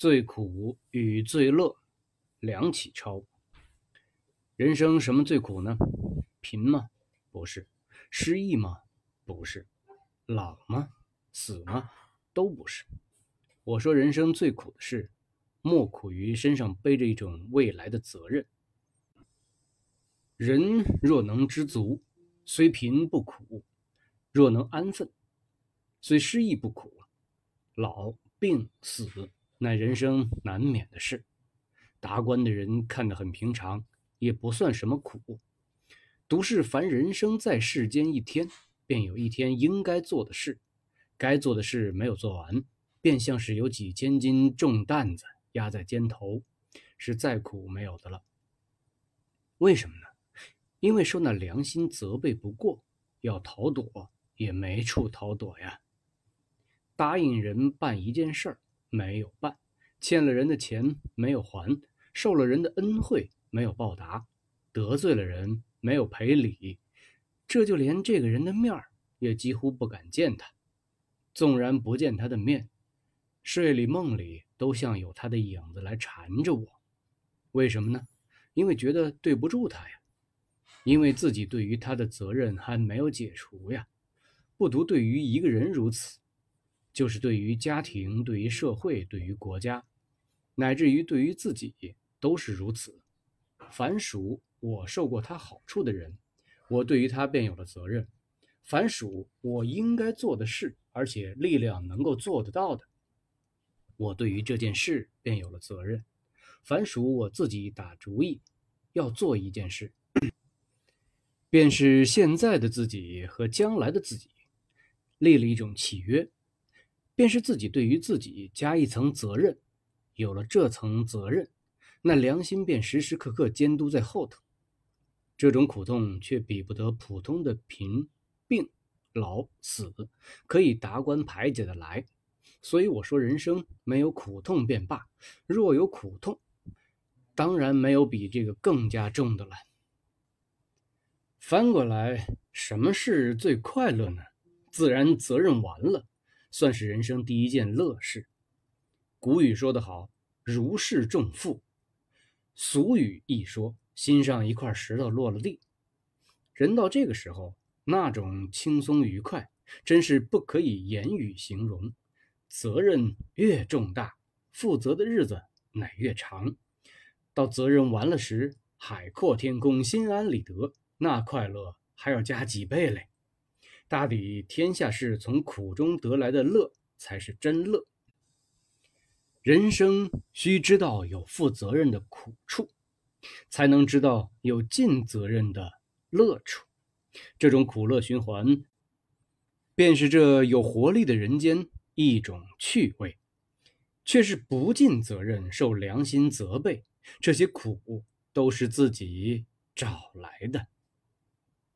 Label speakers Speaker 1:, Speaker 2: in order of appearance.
Speaker 1: 最苦与最乐，梁启超。人生什么最苦呢？贫吗？不是。失意吗？不是。老吗？死吗？都不是。我说人生最苦的事，莫苦于身上背着一种未来的责任。人若能知足，虽贫不苦；若能安分，虽失意不苦。老病死。乃人生难免的事，达官的人看得很平常，也不算什么苦。独是凡人生在世间一天，便有一天应该做的事，该做的事没有做完，便像是有几千斤重担子压在肩头，是再苦没有的了。为什么呢？因为受那良心责备不过，要逃躲也没处逃躲呀。答应人办一件事儿。没有办，欠了人的钱没有还，受了人的恩惠没有报答，得罪了人没有赔礼，这就连这个人的面儿也几乎不敢见他。纵然不见他的面，睡里梦里都像有他的影子来缠着我。为什么呢？因为觉得对不住他呀，因为自己对于他的责任还没有解除呀。不独对于一个人如此。就是对于家庭、对于社会、对于国家，乃至于对于自己，都是如此。凡属我受过他好处的人，我对于他便有了责任；凡属我应该做的事，而且力量能够做得到的，我对于这件事便有了责任；凡属我自己打主意要做一件事，便是现在的自己和将来的自己立了一种契约。便是自己对于自己加一层责任，有了这层责任，那良心便时时刻刻监督在后头。这种苦痛却比不得普通的贫、病、老、死可以达官排解的来。所以我说，人生没有苦痛便罢，若有苦痛，当然没有比这个更加重的了。翻过来，什么是最快乐呢？自然责任完了。算是人生第一件乐事。古语说得好：“如释重负。”俗语一说：“心上一块石头落了地。”人到这个时候，那种轻松愉快，真是不可以言语形容。责任越重大，负责的日子乃越长。到责任完了时，海阔天空，心安理得，那快乐还要加几倍嘞。大抵天下事从苦中得来的乐才是真乐。人生需知道有负责任的苦处，才能知道有尽责任的乐处。这种苦乐循环，便是这有活力的人间一种趣味。却是不尽责任，受良心责备，这些苦都是自己找来的。